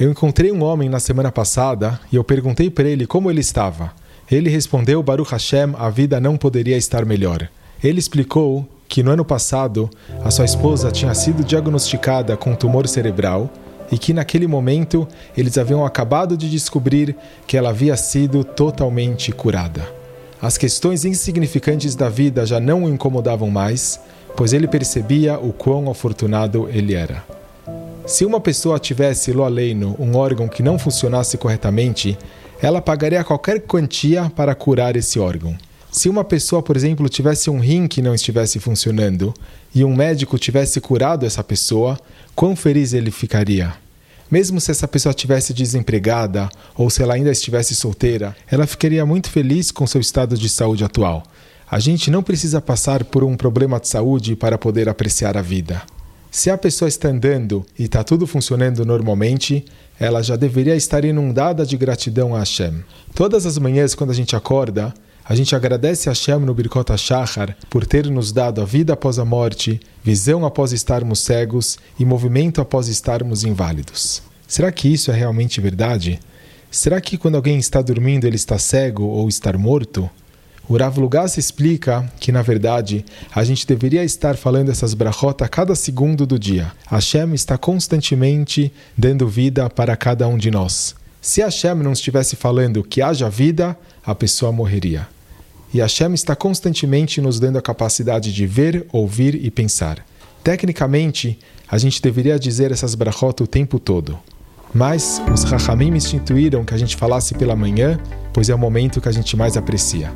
Eu encontrei um homem na semana passada e eu perguntei para ele como ele estava. Ele respondeu: Baruch Hashem, a vida não poderia estar melhor. Ele explicou que no ano passado a sua esposa tinha sido diagnosticada com tumor cerebral e que naquele momento eles haviam acabado de descobrir que ela havia sido totalmente curada. As questões insignificantes da vida já não o incomodavam mais, pois ele percebia o quão afortunado ele era. Se uma pessoa tivesse lo um órgão que não funcionasse corretamente, ela pagaria qualquer quantia para curar esse órgão. Se uma pessoa, por exemplo, tivesse um rim que não estivesse funcionando e um médico tivesse curado essa pessoa, quão feliz ele ficaria? Mesmo se essa pessoa estivesse desempregada ou se ela ainda estivesse solteira, ela ficaria muito feliz com seu estado de saúde atual. A gente não precisa passar por um problema de saúde para poder apreciar a vida. Se a pessoa está andando e está tudo funcionando normalmente, ela já deveria estar inundada de gratidão a Hashem. Todas as manhãs, quando a gente acorda, a gente agradece a Hashem no Birkot HaShachar por ter nos dado a vida após a morte, visão após estarmos cegos e movimento após estarmos inválidos. Será que isso é realmente verdade? Será que quando alguém está dormindo ele está cego ou está morto? O Rav Lugas explica que, na verdade, a gente deveria estar falando essas brachot a cada segundo do dia. Hashem está constantemente dando vida para cada um de nós. Se Hashem não estivesse falando que haja vida, a pessoa morreria. E Hashem está constantemente nos dando a capacidade de ver, ouvir e pensar. Tecnicamente, a gente deveria dizer essas brachot o tempo todo. Mas os Rahamim instituíram que a gente falasse pela manhã, pois é o momento que a gente mais aprecia.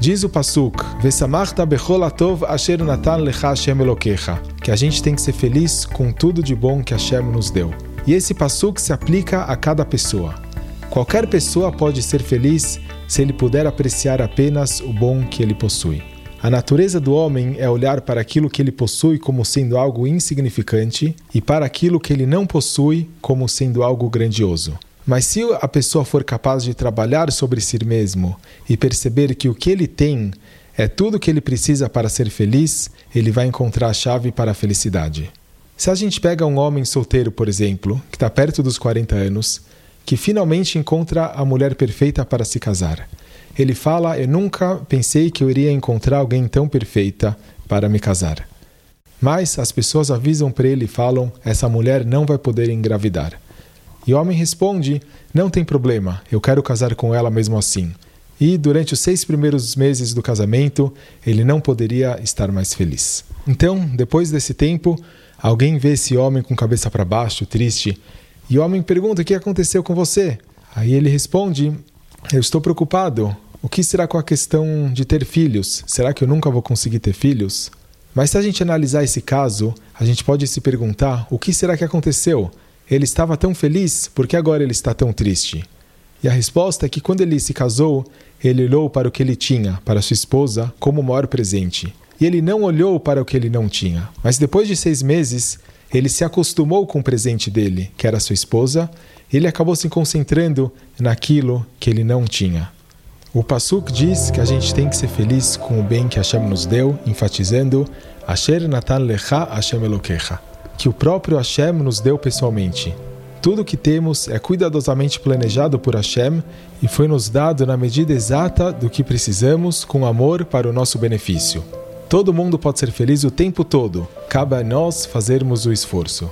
Diz o Pasuk, Vesamachta becholatov asher natan lecha Hashem elokecha, que a gente tem que ser feliz com tudo de bom que Hashem nos deu. E esse Pasuk se aplica a cada pessoa. Qualquer pessoa pode ser feliz se ele puder apreciar apenas o bom que ele possui. A natureza do homem é olhar para aquilo que ele possui como sendo algo insignificante e para aquilo que ele não possui como sendo algo grandioso. Mas se a pessoa for capaz de trabalhar sobre si mesmo e perceber que o que ele tem é tudo o que ele precisa para ser feliz, ele vai encontrar a chave para a felicidade. Se a gente pega um homem solteiro, por exemplo, que está perto dos 40 anos, que finalmente encontra a mulher perfeita para se casar. Ele fala: Eu nunca pensei que eu iria encontrar alguém tão perfeita para me casar. Mas as pessoas avisam para ele e falam: Essa mulher não vai poder engravidar. E o homem responde: Não tem problema, eu quero casar com ela mesmo assim. E durante os seis primeiros meses do casamento, ele não poderia estar mais feliz. Então, depois desse tempo, alguém vê esse homem com cabeça para baixo, triste, e o homem pergunta: O que aconteceu com você? Aí ele responde: Eu estou preocupado. O que será com a questão de ter filhos? Será que eu nunca vou conseguir ter filhos? Mas se a gente analisar esse caso, a gente pode se perguntar: o que será que aconteceu? Ele estava tão feliz, por que agora ele está tão triste? E a resposta é que quando ele se casou, ele olhou para o que ele tinha, para sua esposa, como o maior presente. E ele não olhou para o que ele não tinha. Mas depois de seis meses, ele se acostumou com o presente dele, que era sua esposa, e ele acabou se concentrando naquilo que ele não tinha. O Pasuk diz que a gente tem que ser feliz com o bem que Hashem nos deu, enfatizando Asher Natan Lecha Hashem Elokecha que o próprio Hashem nos deu pessoalmente. Tudo o que temos é cuidadosamente planejado por Hashem e foi nos dado na medida exata do que precisamos, com amor para o nosso benefício. Todo mundo pode ser feliz o tempo todo, cabe a nós fazermos o esforço.